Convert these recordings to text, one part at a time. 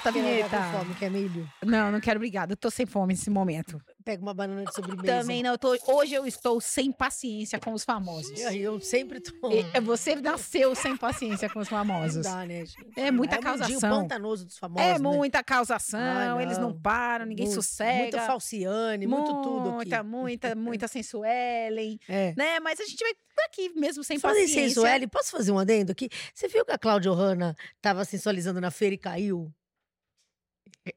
solta a não vinheta. tá com fome, quer milho? Não, não quero, obrigada. Eu tô sem fome nesse momento. Pega uma banana de sobremesa. Também não, eu tô, hoje eu estou sem paciência com os famosos. E aí Eu sempre tô. E- Você nasceu sem paciência com os Não famosos. dá, né, gente? É muita é causação. pantanoso dos famosos. É né? muita causação, Ai, eles não não. param, ninguém Muito- sossega. Muita falciane, muito tudo aqui. Muita, muita, muita sensuelen, É. né? Mas a gente vai aqui mesmo, sem em paciência. sensuelle, posso fazer um adendo aqui? Você viu que a Cláudia Hanna tava sensualizando na feira e caiu?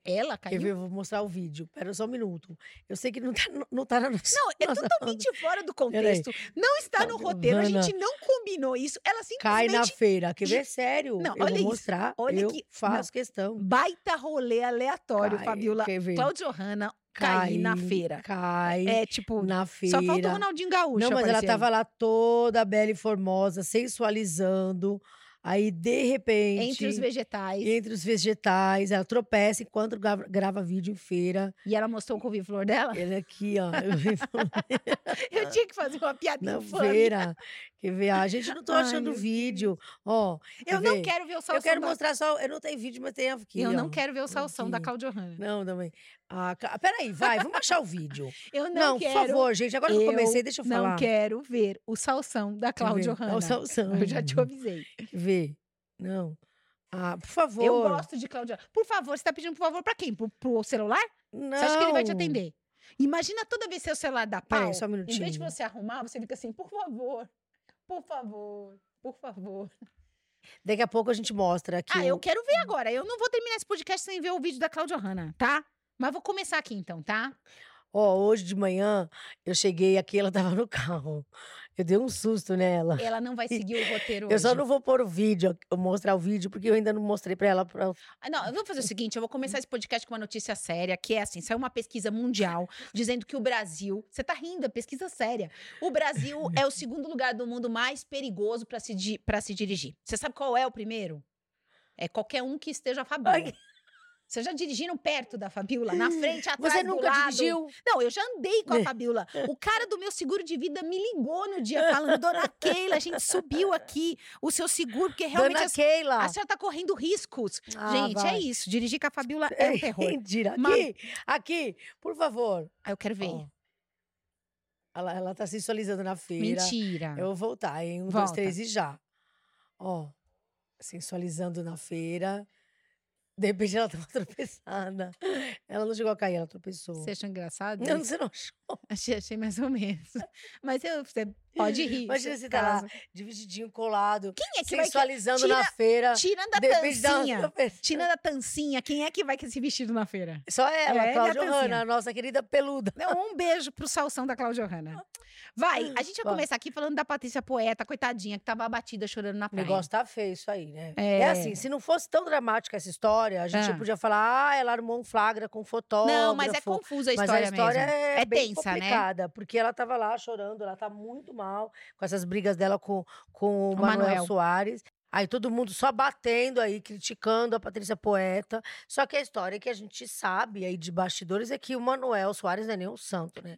Ela caiu? Eu vou mostrar o vídeo. Pera só um minuto. Eu sei que não tá, não tá na nossa... Não, é nossa- totalmente fora do contexto. Não está no roteiro, a gente não combinou isso. Ela Cai simplesmente na feira. Quer ver? Sério. Não, eu olha vou isso. mostrar. Olha eu que- faço questão. baita rolê aleatório, Cai, Fabiola. Quer ver? Cláudia Hanna cair na Cai, feira. Cai É tipo, na feira. só falta o Ronaldinho Gaúcho. Não, mas ela tava lá toda bela e formosa, sensualizando. Aí, de repente, entre os vegetais. entre os vegetais, ela tropeça enquanto grava, grava vídeo em feira. E ela mostrou o couve-flor dela. Ele aqui, ó. Eu tinha que fazer uma piadinha na infame. feira. Quer ver? A gente não tô Ai, achando vídeo. Ó, Eu não ver? quero ver o salsão. Eu quero da... mostrar só. Eu não tenho vídeo, mas tem aqui. Eu ó. não quero ver o salsão da Aqui. Cláudia Hanna. Não, também. Ah, peraí, vai, vamos achar o vídeo. Eu não, Não, quero. por favor, gente. Agora que eu comecei, deixa eu não falar. quero ver o salsão da? Cláudia É Hanna. o salsão. Eu já te avisei. Vê. Não. Ah, por favor. Eu gosto de Cláudia. Por favor, você tá pedindo por favor pra quem? Pro, pro celular? Não. Você acha que ele vai te atender? Imagina toda vez que seu celular dá pau. Peraí, só um em vez de minutinho. você arrumar, você fica assim, por favor, por favor, por favor. Daqui a pouco a gente mostra aqui. ah, eu quero ver agora. Eu não vou terminar esse podcast sem ver o vídeo da Cláudia Hanna, tá? Mas vou começar aqui então, tá? Ó, hoje de manhã eu cheguei aqui, ela tava no carro. Eu dei um susto nela. Ela não vai seguir o roteiro Eu hoje. só não vou pôr o vídeo, eu mostrar o vídeo, porque eu ainda não mostrei pra ela. Pra... Ah, Não, vamos fazer o seguinte: eu vou começar esse podcast com uma notícia séria, que é assim: saiu uma pesquisa mundial dizendo que o Brasil. Você tá rindo, é pesquisa séria. O Brasil é o segundo lugar do mundo mais perigoso para se, di- pra se dirigir. Você sabe qual é o primeiro? É qualquer um que esteja a Vocês já dirigiram perto da Fabiola? Na frente, atrás, Você nunca dirigiu? Não, eu já andei com a É. Fabiola. O cara do meu seguro de vida me ligou no dia falando: Dona Keila, a gente subiu aqui o seu seguro, porque realmente Dona a, Keila. a senhora tá correndo riscos. Ah, gente, vai. é isso. Dirigir com a Fabiola é um terror. Mentira. Aqui, Mas- aqui, por favor. Ah, eu quero ver. Ó. Ela, ela tá sensualizando na feira. Mentira. Eu vou voltar, hein? Um, dois, Volta. três e já. Ó, sensualizando na feira. De repente ela tava tropeçada. Ela não chegou a cair, ela tropeçou. Você achou engraçado? Não, você não achou. Achei, achei mais ou menos. Mas eu, você pode rir. Imagina se você tá lá, caso. de vestidinho colado, Quem é que vai... sensualizando Tira- na feira. Tirando a de repente dá uma tancinha. tropeçada. Tirando a tancinha, quem é que vai com esse vestido na feira? Só ela, É, Cláudia? Hanna, a nossa querida peluda. Não, um beijo pro salsão da Cláudia Hanna. Vai, a gente vai Vai. começar aqui falando da Patrícia Poeta, coitadinha, que tava abatida chorando na O praia. negócio tá feio isso aí, né? É. É. assim, se não fosse tão dramática essa história, a gente Ah. podia falar, ah, ela armou um flagra com fotógrafo. Não, mas é confusa a Mas história, a história mesmo. é, É bem tensa, né? complicada, porque ela tava lá chorando, ela tá muito mal com essas brigas dela com, com o O Manuel, Manuel. Soares. Aí todo mundo só batendo aí, criticando a Patrícia Poeta. Só que a história que a gente sabe aí de bastidores é que o Manuel Soares não é nem um santo, né?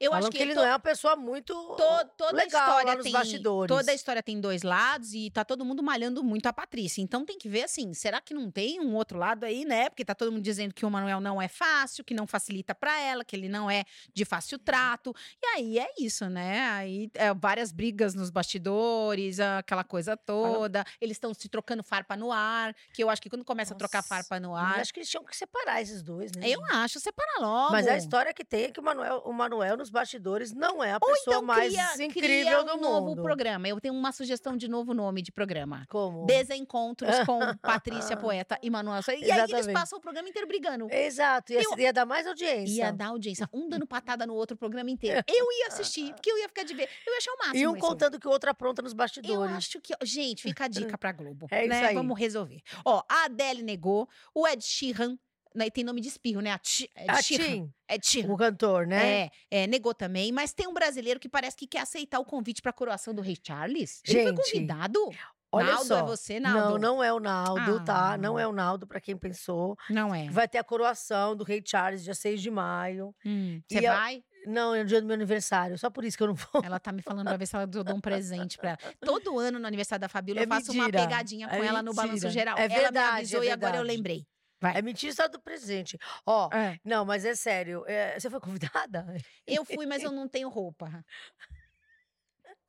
Eu Falam acho que, que ele to- não é uma pessoa muito To- toda legal a história lá nos tem bastidores. toda a história tem dois lados e tá todo mundo malhando muito a Patrícia. Então tem que ver assim, será que não tem um outro lado aí, né? Porque tá todo mundo dizendo que o Manuel não é fácil, que não facilita pra ela, que ele não é de fácil trato. E aí é isso, né? Aí é, várias brigas nos bastidores, aquela coisa toda. Eles estão se trocando farpa no ar, que eu acho que quando começa a trocar Nossa, farpa no ar, acho que eles tinham que separar esses dois, né? eu acho, separa logo. Mas a história que tem é que o Manuel, o Manuel nos bastidores não é a pessoa então mais cria, incrível cria do um novo mundo. programa. Eu tenho uma sugestão de novo nome de programa. Como? Desencontros com Patrícia Poeta e Manuel. E aí eles passam o programa inteiro brigando. Exato, ia, Eu- ia dar mais audiência. Ia dar audiência, um dando patada no outro programa inteiro. Eu ia assistir, porque eu ia ficar de ver. Eu ia achar o máximo. E um isso. contando que o outro apronta nos Eu bastidores. acho que. Gente, fica a dica pra Globo. É isso né? aí. Vamos resolver. Ó, a Adele negou, o Ed Sheeran. Né, Tem nome de espirro, né? A Ti- Ed A. Tim, Ed Sheeran. o cantor, né? É, é, negou também, mas tem um brasileiro que parece que quer aceitar o convite pra coroação do Rei Charles. Ele foi Gente, convidado? Olha Naldo, só. é você, Naldo? Não, não é o Naldo, Ah. tá? Não é o Naldo, pra quem pensou. Não é. Vai ter a coroação do Rei Charles, dia 6 de maio. Hum, Você a- vai? Não, é o dia do meu aniversário, só por isso que eu não vou. Ela tá me falando pra ver se ela dou um presente pra ela. Todo ano no aniversário da Fabíola É eu faço uma mentira, pegadinha com é ela no mentira. balanço geral. É ela me verdade, avisou é e agora eu verdade. lembrei. Vai. É mentira só do presente. Ó, É. não, mas é sério. é, você foi convidada? Eu fui, mas eu não tenho roupa.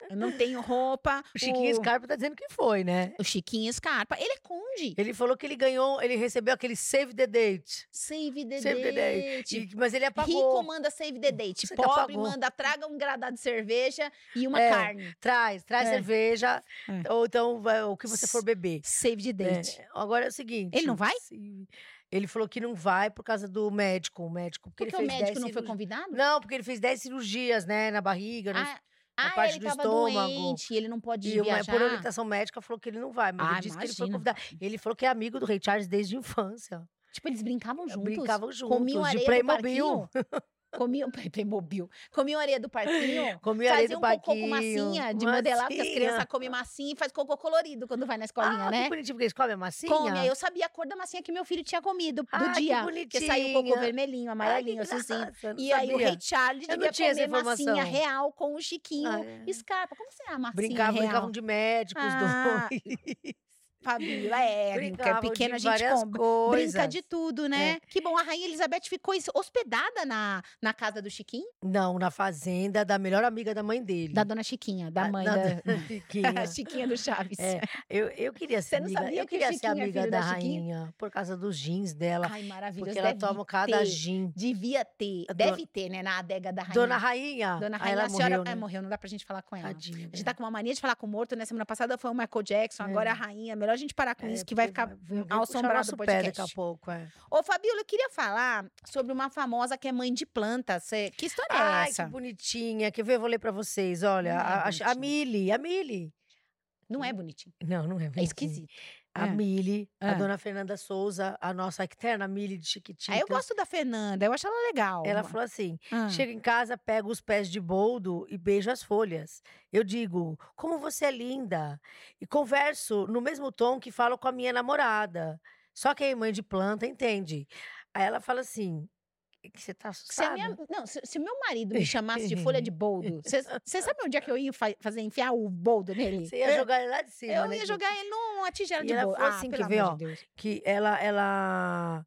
Eu não tenho roupa. O Chiquinho Scarpa tá dizendo que foi, né? O Chiquinho Scarpa. Ele é conde. Ele falou que ele ganhou, ele recebeu aquele save the date. Save the Save the date. date. E- mas ele Rico apagou. manda save the date. Você Pobre manda traga um gradado de cerveja e uma É. carne. Traz, traz É. cerveja. É. Ou então o que você for beber. Save the date. É, agora é o seguinte. Ele não vai? se- Ele falou que não vai por causa do médico. O médico. Porque, Porque o médico 10 não foi cirurgi- convidado? Não, porque ele fez 10 cirurgias, né? Na barriga. no- Na ah, parte ele do estômago. doente, ele não pode E uma, viajar. por orientação médica falou que ele não vai, mas Ah, ele disse que ele foi imagina. convidado. Ele falou que é amigo do Rei Charles desde a infância. Tipo, eles brincavam juntos. Brincavam juntos, Comiam de areia Playmobil. parquinho. Comiam Playmobil. Comiam areia do parquinho. Comia areia Faziam do cocô com parquinho, massinha de modelar, porque as massinha. crianças comem massinha e faz cocô colorido quando vai na escolinha, ah, né? que bonitinho, porque eles comem a massinha. Come, eu sabia a cor da massinha que meu filho tinha comido do Ah, que dia. Porque saiu o cocô vermelhinho, Ai, amarelinho, azulzinho. graça, não E aí o rei Charles devia comer massinha real com o Chiquinho Ah, é. Scarpa. Como será a massinha Brincavam, real? brincavam de médicos, Ah, dois. Fabíola, é, Brincavam pequeno a de gente compra. coisas. Brinca de tudo, né? Que bom, a Rainha Elizabeth ficou hospedada na, na casa do Chiquinho? Não, na fazenda da melhor amiga da mãe dele. Da dona Chiquinha, da Ah, mãe da da... dona Chiquinha. a Chiquinha do Chaves. É, eu, eu queria ser Você não amiga, sabia eu que queria ser é amiga filho da, da rainha por causa dos jeans dela, Ai, maravilhoso. porque ela toma cada gin. Devia ter, A deve dona- ter, né, na adega da Rainha. Dona Rainha, Dona aí Rainha, ela a senhora morreu, é, né? morreu, não dá pra gente falar com ela. Tadinha A gente tá com uma mania de falar com o morto, né? Semana passada foi o Michael Jackson, agora é a rainha. Melhor a gente parar com É, isso, que vai ficar assombrado o pé podcast. daqui a pouco, é. Ô, Fabiola, eu queria falar sobre uma famosa que é mãe de planta. Cê- Que história é Ai, essa? que bonitinha. Quer ver? Eu vou ler pra vocês. Olha, é a, a, a. Mili, a Mili. Não é bonitinho. Não, não é É bonitinha. esquisito. A É. Mili, a É. dona Fernanda Souza, a nossa eterna Mili de Chiquitita. Aí eu gosto da Fernanda, eu acho ela legal. Ela falou assim: Ah. chego em casa, pego os pés de boldo e beijo as folhas. Eu digo, como você é linda. E converso no mesmo tom que falo com a minha namorada. Só que a mãe de planta entende. Aí ela fala assim: que você tá Se, assustada? minha, não, se, se meu marido me chamasse de folha de boldo, você sabe onde é que eu ia fa- fazer enfiar o boldo nele? Você ia jogar ele lá de cima, Eu né? ia que- jogar ele numa tigela E de boldo. ah, assim, ver, amor ó, de que ela, ela,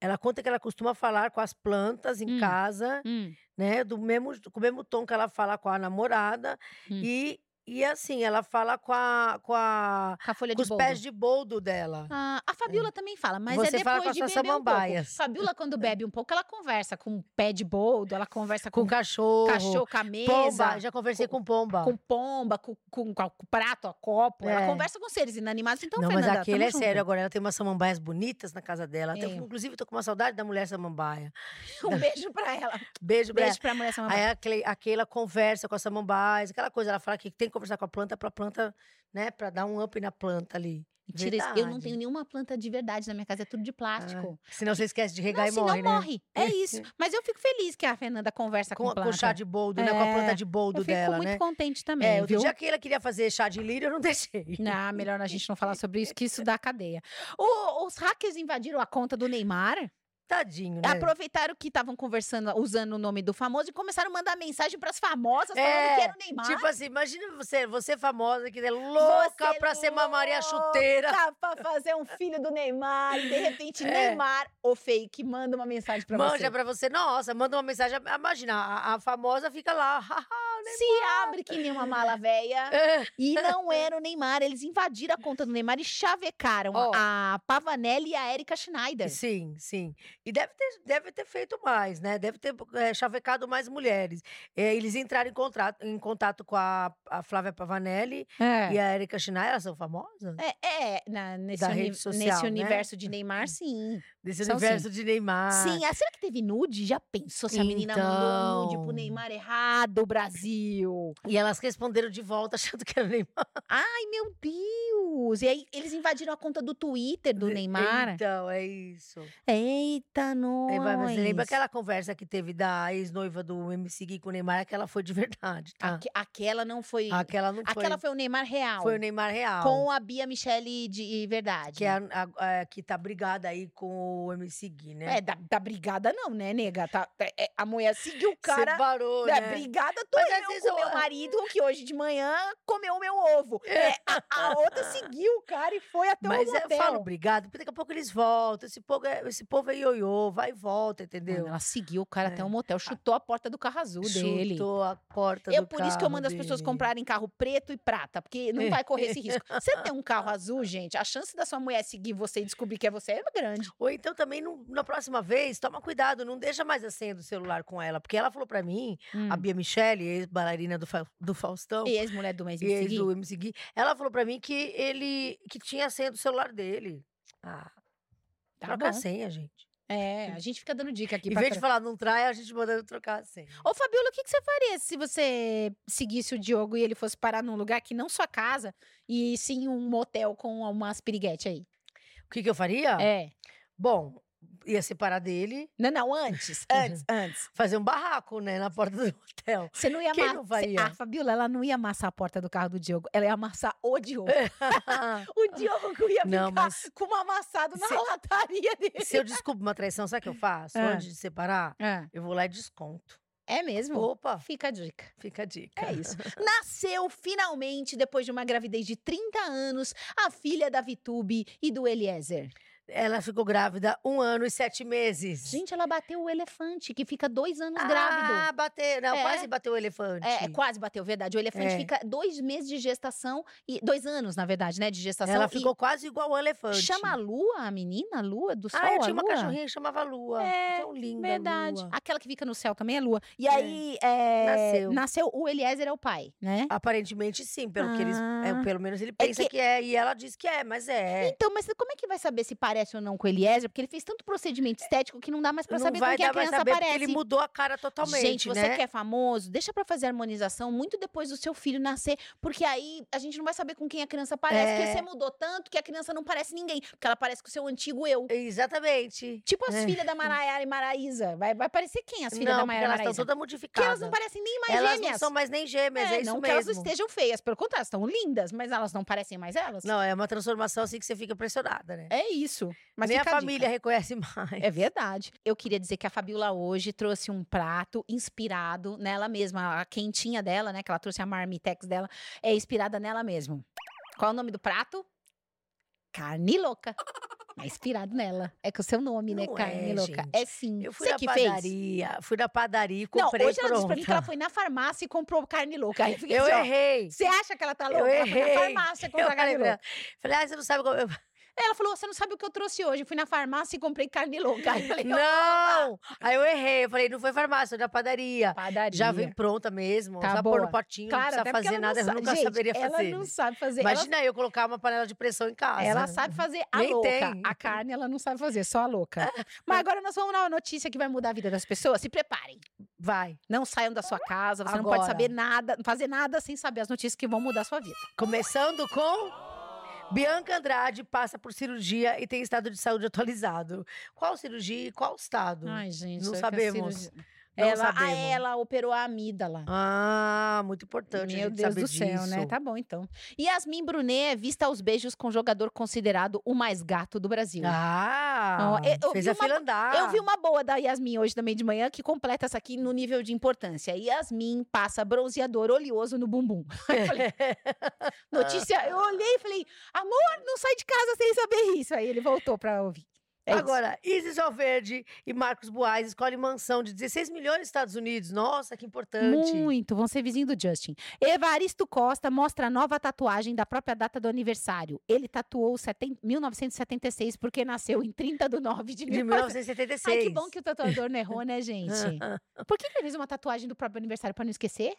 ela conta que ela costuma falar com as plantas em Hum. casa, Hum, né? Do mesmo, com o mesmo tom que ela fala com a namorada. Hum. E, e assim, ela fala com, a, com, a, com a folha com de os boldo. pés de boldo dela. Ah, a Fabiola também fala, mas Você é fala depois com as de beber um pouco. Fabiola, quando bebe um pouco, ela conversa com pé de boldo, ela conversa Com com, cachorro. cachorro, com a mesa, Pomba. Já conversei com, pomba. com pomba, com, com, com o prato, a copo. Ela É. conversa com seres inanimados. Então, não, mas Fernanda, aquele tamo é sério junto. agora. Ela tem umas samambaias bonitas na casa dela. É. inclusive, tô com uma saudade da mulher samambaia. Um beijo pra ela. Beijo, pra Beijo pra mulher samambaia. Aí a Cle- a Keila conversa com a samambaias, aquela coisa. Ela fala que tem conversar com a planta pra planta, né? Pra dar um up na planta ali. Mentira, isso- eu não tenho nenhuma planta de verdade na minha casa, é tudo de plástico. Senão você esquece de regar não, e senão morre, né? morre. É isso. Mas eu fico feliz que a Fernanda conversa com, Com, planta. com chá de boldo, né? Com a planta É, de boldo eu fico dela, muito né? contente também, É, outro viu? dia que ela queria fazer chá de lírio, eu não deixei. Não, melhor a gente não falar sobre isso, que isso dá cadeia. O- os hackers invadiram a conta do Neymar, Tadinho, né? aproveitaram que estavam conversando, usando o nome do famoso, e começaram a mandar mensagem pras famosas falando É, que era o Neymar. Tipo assim, imagina você, você famosa, que é louca Você pra ser uma Maria Chuteira. pra fazer um filho do Neymar, e de repente É. Neymar, o fake, manda uma mensagem pra Manja você. pra você. Nossa, manda uma mensagem. Imagina, a, a famosa fica lá. Se abre que nem uma mala velha. É. E não era o Neymar. Eles invadiram a conta do Neymar e chavecaram Ó. a Pavanelli e a Erika Schneider. Sim, sim. E deve ter, deve ter feito mais, né? Deve ter é, chavecado mais mulheres. É, eles entraram em, contrato, em contato com a, a Flávia Pavanelli É. e a Erika Schneider, elas são famosas? É, é, na- nesse, uni- social, nesse né? universo de Neymar, sim. Desse São universo de Neymar. Sim, ah, será que teve nude? Já pensou se a menina mandou nude pro Então. Neymar errado, Brasil? E elas responderam de volta achando que era Neymar. Ai, meu Deus! E aí, eles invadiram a conta do Twitter do Neymar. Então, é isso. Eita, nós! Aí vai, você lembra aquela conversa que teve da ex-noiva do MC Gui com o Neymar? Aquela foi de verdade, tá? Aque- aquela não foi... Aquela não foi. Aquela foi o Neymar real. foi o Neymar real. Com a Bia Michele de verdade. Que, é a, a- a- que tá brigada aí com o MC Gui, né? É, da, da brigada não, né, nega? Tá, é- é, a mulher seguiu o cara. Separou, É, né? brigada tô Mas eu, Mas eu com meu marido, que hoje de manhã comeu o meu ovo. É, a, a outra seguiu o cara e foi até Mas o eu motel. falo obrigado, porque daqui a pouco eles voltam. Esse povo é, esse povo é ioiô, vai e volta, Mano, entendeu? ela seguiu o cara até É. o motel, chutou a porta do carro azul dele. Chutou a porta Eu, do por isso que eu carro mando as pessoas dele. comprarem carro preto e prata, porque não vai correr esse risco. Você tem um carro azul, gente, a chance da sua mulher seguir você e descobrir que é você é grande. Ou então também, não- na próxima vez, toma cuidado, não deixa mais a senha do celular com ela. Porque ela falou pra mim, Hum. a Bia Michele, ex-bailarina do, Fa- do Faustão, E ex-mulher do mês e ex do MC Gui, ela falou pra mim que ele que tinha a senha do celular dele. Ah, Tá troca a bom. senha, gente. É, a gente fica dando dica aqui Em vez de falar não trai, a gente manda trocar a senha. Ô, Fabiola, o que, que você faria se você seguisse o Diogo e ele fosse parar num lugar que não sua casa, e sim um motel com umas piriguete aí? O que, que eu faria? É. Bom, ia separar dele, Não, não, antes, antes, antes. fazer um barraco, né, na porta do hotel. Você não ia Quem amassar. não faria? A Fabiola, ela não ia amassar a porta do carro do Diogo, ela ia amassar o Diogo. o Diogo ia Não, ficar mas- com um amassado na Se- lataria dele. Se eu descubro uma traição, sabe o que eu faço? Ah. Antes de separar, Ah, eu vou lá e desconto. é mesmo? Opa, Fica a dica. fica a dica. É isso. Nasceu finalmente, depois de uma gravidez de 30 anos, a filha da Vitube e do Eliezer. Ela ficou grávida um ano e sete meses. Gente, ela bateu o elefante, que fica dois anos ah, grávido. bateu. Não, É. quase bateu o elefante. É, é, quase bateu, verdade. O elefante É. fica dois meses de gestação, e dois anos, na verdade, né, de gestação. Ela ficou quase igual ao elefante. Chama a Lua, a menina? A Lua do Sol? Ah, eu tinha uma cachorrinha que chamava Lua. É, Tão linda, Verdade. Lua. Aquela que fica no céu também é Lua. E É. aí, é, Nasceu. nasceu. O Eliezer é o pai, né? Aparentemente sim, pelo que eles. é, Ah. pelo menos ele pensa que- que... é. E ela diz que é, mas é. Então, mas como é que vai saber se parece ou não com o Eliezer? Porque ele fez tanto procedimento estético que não dá mais pra não saber com quem a criança saber parece. porque ele mudou a cara totalmente. Gente, você né? que é famoso, deixa pra fazer harmonização muito depois do seu filho nascer, porque aí a gente não vai saber com quem a criança parece, É. porque você mudou tanto que a criança não parece ninguém, porque ela parece com o seu antigo eu. Exatamente. Tipo as É. filhas da Maraiara e Maraísa. Vai, vai parecer quem as filhas não, da porque Maiara e elas estão Maraísa? todas Que modificadas. elas não parecem nem mais Elas gêmeas. não são mais nem gêmeas, é, É, isso não que mesmo. elas não estejam feias, pelo contrário, estão lindas, mas elas não parecem mais elas. Não, é uma transformação assim que você fica impressionada, né? É isso. Mas Nem a família reconhece mais. É verdade. Eu queria dizer que a Fabiola hoje trouxe um prato inspirado nela mesma. A quentinha dela, né? Que ela trouxe a marmitex dela, é inspirada nela mesmo. Qual é o nome do prato? Carne louca. É inspirado nela. É com o seu nome, né? Não Carne é, louca. gente. É sim. Eu fui Você na que fez? padaria, fui na padaria e Não, comprei hoje ela disse pra mim que ela foi na farmácia e comprou carne louca. Aí eu fiquei Eu assim, errei. Você acha que ela tá Eu louca? Ela foi na errei. farmácia Eu comprar falei, carne ela, louca. falei, ah, você não sabe como. eu- Ela falou: você não sabe o que eu trouxe hoje. Eu fui na farmácia e comprei carne louca. Aí eu falei, Não! Aí eu errei. Eu falei, não foi farmácia, foi na padaria. padaria. Já vem pronta mesmo. Tá só pôr no potinho, Claro, não precisa fazer ela nada, eu sa- nunca Gente, saberia fazer. Ela não sabe fazer. Ela Imagina eu colocar uma panela de pressão em casa. Ela sabe fazer a Nem louca. tem. A carne ela não sabe fazer, só a louca. Mas agora nós vamos numa notícia que vai mudar a vida das pessoas. Se preparem. Vai. Não saiam da sua casa, você não pode Agora. saber nada, fazer nada sem saber as notícias que vão mudar a sua vida. Começando com. Bianca Andrade passa por cirurgia e tem estado de saúde atualizado. Qual cirurgia e qual estado? Ai, gente. Não sabemos. Não ela, sabemos. Ah, ela operou a amígdala. Ah, muito importante a Meu Deus do céu, disso. né? Tá bom, então. Yasmin Brunet é vista aos beijos com jogador considerado o mais gato do Brasil. Ah, eu- eu fez vi a uma- fila andar. Eu vi uma boa da Yasmin hoje também de manhã que completa essa aqui no nível de importância. Yasmin passa bronzeador oleoso no bumbum. Eu falei, notícia, eu olhei e falei, amor, não sai de casa sem saber isso. Aí ele voltou pra ouvir. É. Agora, Isis Valverde e Marcos Buais escolhem mansão de 16 milhões nos Estados Unidos. Nossa, que importante. Muito, vão ser vizinho do Justin. Evaristo Costa mostra a nova tatuagem da própria data do aniversário. Ele tatuou seten- 1976 porque nasceu em 30 de 9 de De 1976. 1976. Ai, que bom que o tatuador não errou, né, gente? Por que ele fez uma tatuagem do próprio aniversário pra não esquecer?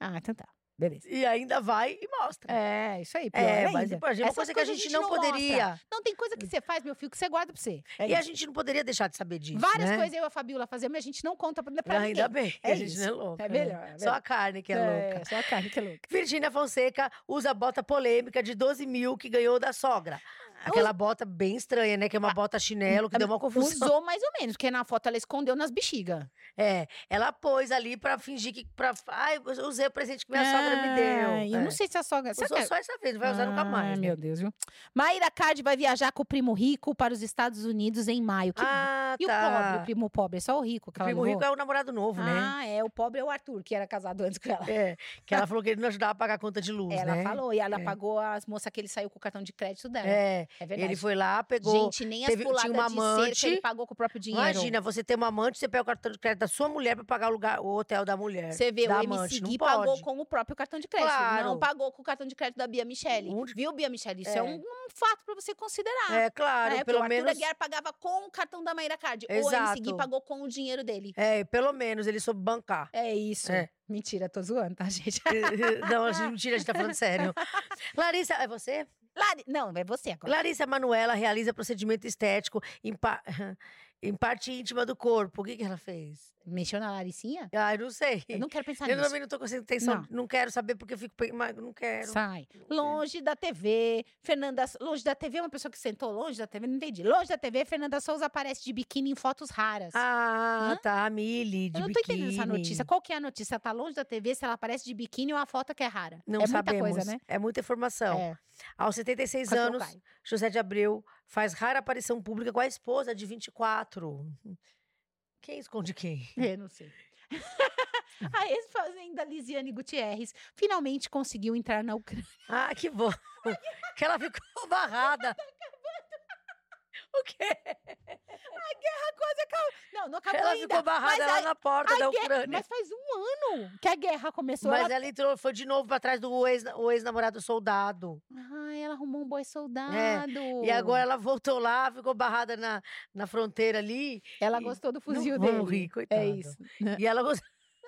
Ah, então tá. Beleza. E ainda vai e mostra. É, isso aí. É, ainda. mas importante, uma Essas coisa que a coisas gente não mostra. poderia. Não, tem coisa que você faz, meu filho, que você guarda pra você. É E a isso. gente não poderia deixar de saber disso. Várias né? coisas eu e a Fabiola fazemos, mas a gente não conta pra, pra ninguém. Ainda bem, É a gente isso. não é louca. É né? melhor, é Só melhor. a carne que é, louca. só a carne que é louca. Virgínia Fonseca usa bota polêmica de 12 mil que ganhou da sogra. Aquela bota bem estranha, né? Que é uma bota chinelo, que deu uma confusão. Usou mais ou menos, porque na foto ela escondeu nas bexigas. É, ela pôs ali pra fingir que. Pra, ai, eu usei o presente que minha sogra me deu. Eu É. não sei se a sogra. Usou que é- só essa vez, não vai usar nunca mais. Ai, né? meu Deus, viu? Maíra Card vai viajar com o primo rico para os Estados Unidos em maio. Que- Ah, e tá. o pobre, o primo pobre? É só o rico que O primo rico é o namorado novo, né? Ah, é. O pobre é o Arthur, que era casado antes com ela. É, que ela falou que ele não ajudava a pagar a conta de luz, Ela né? falou, e ela É. pagou as moças que ele saiu com o cartão de crédito dela. É, É verdade. ele foi lá, pegou. Gente, nem as teve- tinha uma de cerca amante. ele pagou com o próprio dinheiro. Imagina, você ter uma amante, você pega o cartão de crédito da sua mulher pra pagar o, lugar, o hotel da mulher. Você vê, da o amante. MC Gui pode. pagou com o próprio cartão de crédito. Claro. Não pagou com o cartão de crédito da Bia Michele. Onde- Viu, Bia Michele? Isso é, É. um, um fato pra você considerar. É, claro, né? Porque pelo o Arthur menos. Aguiar pagava com o cartão da Maíra Card. O MC Gui Exato. pagou com o dinheiro dele. É, pelo menos ele soube bancar. É isso. É. Mentira, tô zoando, tá, gente? não, mentira, a gente tá falando sério. Larissa, é você? Lari... Não, é você agora. Larissa Manuela realiza procedimento estético em, pa- em parte íntima do corpo. O que, que ela fez? Mexeu na Laricinha? Ai, não sei. Eu não quero pensar Eu nisso. também não tô com essa intenção. Não. quero saber porque eu fico. não quero. Sai. Longe da TV. Fernanda. Longe da TV, uma pessoa que sentou longe da TV, não entendi. Longe da TV, Fernanda Souza aparece de biquíni em fotos raras. Ah, Hã? tá. Mili, de Eu não tô biquíni. entendendo essa notícia. Qual que é a notícia? Ela tá longe da TV, se ela aparece de biquíni ou a foto que é rara. Não é sabemos. muita coisa, né? É muita informação. É. Aos 76 quase que eu anos. José de Abreu faz rara aparição pública com a esposa de 24. Quem esconde quem? Eu não sei. a ex-fazenda Lisiane Gutierrez finalmente conseguiu entrar na Ucrânia. Ah, que bom. que ela ficou barrada. O quê? Quase acabou. Não, não acabou Ela ainda. ficou barrada lá a- na porta a da guerra- Ucrânia. Mas faz um ano que a guerra começou. Mas ela... ela entrou, foi de novo pra trás do ex- ex-namorado soldado. Ai, ela arrumou um boi soldado. É, E agora ela voltou lá, ficou barrada na, na fronteira ali. Ela e- gostou do Não fuzil vou dele. rir, coitada. É isso. E ela, gos-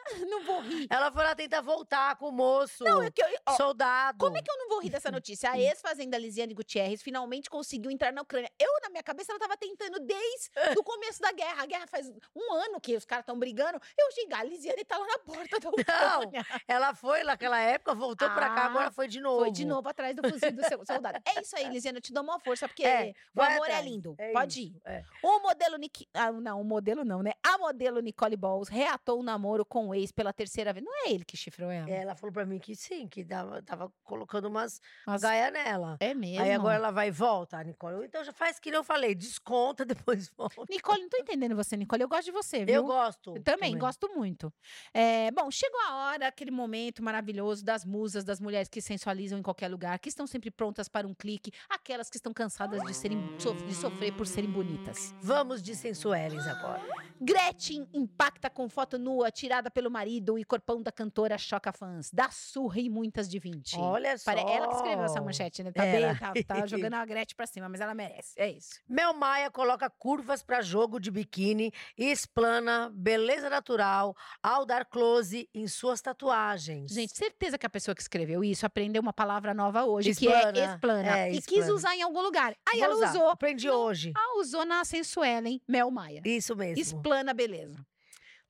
Não vou rir. ela foi lá tentar voltar com o moço, Não, é que eu, ó, soldado. Como é que eu não vou rir dessa notícia? A ex-fazenda Lisiane Gutierrez finalmente conseguiu entrar na Ucrânia. Eu, na minha cabeça, ela tava tentando desde o começo da guerra. A guerra faz um ano que os caras estão brigando. Eu cheguei, a Lisiane tá lá na porta da Ucrânia. Ela foi naquela época, voltou pra cá, Ah, agora foi de novo. Foi de novo atrás do fuzil do seu soldado. É isso aí, Lisiane, eu te dou uma força, porque É, o amor é atrás. lindo. É Pode ir. é. O modelo Nick... ah, não, o modelo não, né? A modelo Nicole Balls reatou o namoro com o ex pela terceira vez. Não é ele que chifrou ela. Ela falou pra mim que sim, que dava, tava colocando umas Mas- gaia nela. É mesmo. Aí agora ela vai e volta, a Nicole. Então já faz que nem eu falei, desconta, depois volta. Nicole, não tô entendendo você, Nicole. Eu gosto de você, viu? Eu gosto. Eu também, gosto muito. É, bom, chegou a hora, aquele momento maravilhoso das musas, das mulheres que sensualizam em qualquer lugar, que estão sempre prontas para um clique, aquelas que estão cansadas de, serem, de sofrer por serem bonitas. Vamos de sensueles agora. Gretchen impacta com foto nua tirada pelo marido e corpão da cantora choca fãs. Dá surra em muitas de 20. Olha só. Ela que escreveu essa manchete, né? Tá Ela. bem, tá, tá jogando a Gretchen pra cima, mas ela merece. É isso. Mel Maia coloca curvas pra jogo de biquíni e explana beleza natural ao dar close em suas tatuagens. Gente, certeza que a pessoa que escreveu isso aprendeu uma palavra nova hoje, que Explana. é explana. É, e quis explana. usar em algum lugar. Aí Vou ela usar. usou. Aprendi hoje. Ah, usou na Sensuelen Mel Maia. Isso mesmo. Explana beleza.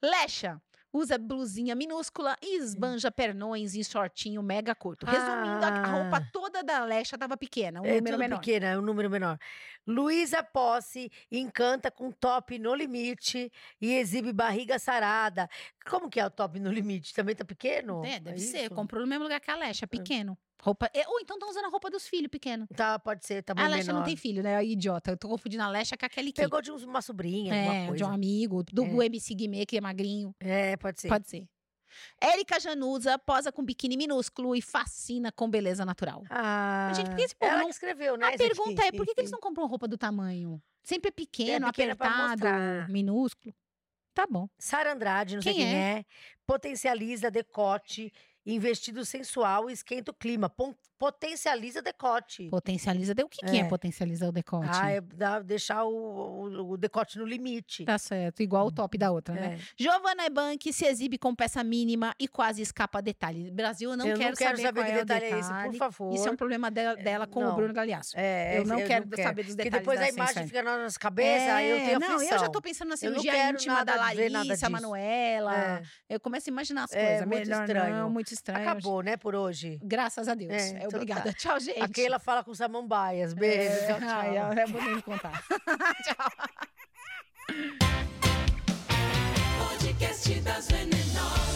Lecha. Usa blusinha minúscula e esbanja pernões em shortinho mega curto. Resumindo, a- a roupa Ah. toda da Lecha tava pequena, um é número menor. pequena, é um número menor. Luísa Posse encanta com top no limite e exibe barriga sarada. Como que é o top no limite? Também tá pequeno? É, deve ser. isso? Comprou no mesmo lugar que a Lecha, pequeno. Roupa... é, ou então estão usando a roupa dos filhos, pequeno. Tá, pode ser, tá A menor. não tem filho, né? Idiota. Eu tô confundindo a Lecha com a Kelly Key. Pegou de uma sobrinha, É, de um amigo, do É. MC Guimê, que é magrinho. É, pode ser. Pode ser. Érica Januza posa com biquíni minúsculo e fascina com beleza natural. Ah, Gente, por que esse povo ela não- que escreveu, né? A pergunta é, por que, que eles não compram roupa do tamanho? Sempre é pequeno, pra apertado, minúsculo. Tá bom. Sara Andrade, não sei Quem quem é. potencializa decote em vestido sensual esquenta o clima. Potencializa decote. Potencializa. O que, que é É. potencializar o decote? Ah, é dá- deixar o, o- o decote no limite. Tá certo, igual o top da outra, né? É. Giovanna Ebank se exibe com peça mínima e quase escapa a detalhe. Brasil, eu não eu quero não quero saber, saber qual que é o detalhe é esse, por detalhe. favor. Isso é um problema dela, dela com o não. Bruno Galhaço. É, eu não esse quero saber dos Porque detalhes depois da a imagem fica na nossa cabeça, aí eu É, tenho não, aflição. eu já tô pensando na Eu não cirurgia quero íntima da Larissa disso. Manoela. É. Eu começo a imaginar as É, coisas. muito Melhor estranho. não, muito estranho. Acabou, né, por hoje. Graças a Deus. É, muito obrigada. Tchau, gente. Aqui ela fala com samambaias. É, Beijo. É, tchau, tchau. Ai, é bonito contar. tchau. Podcast das Venenosas.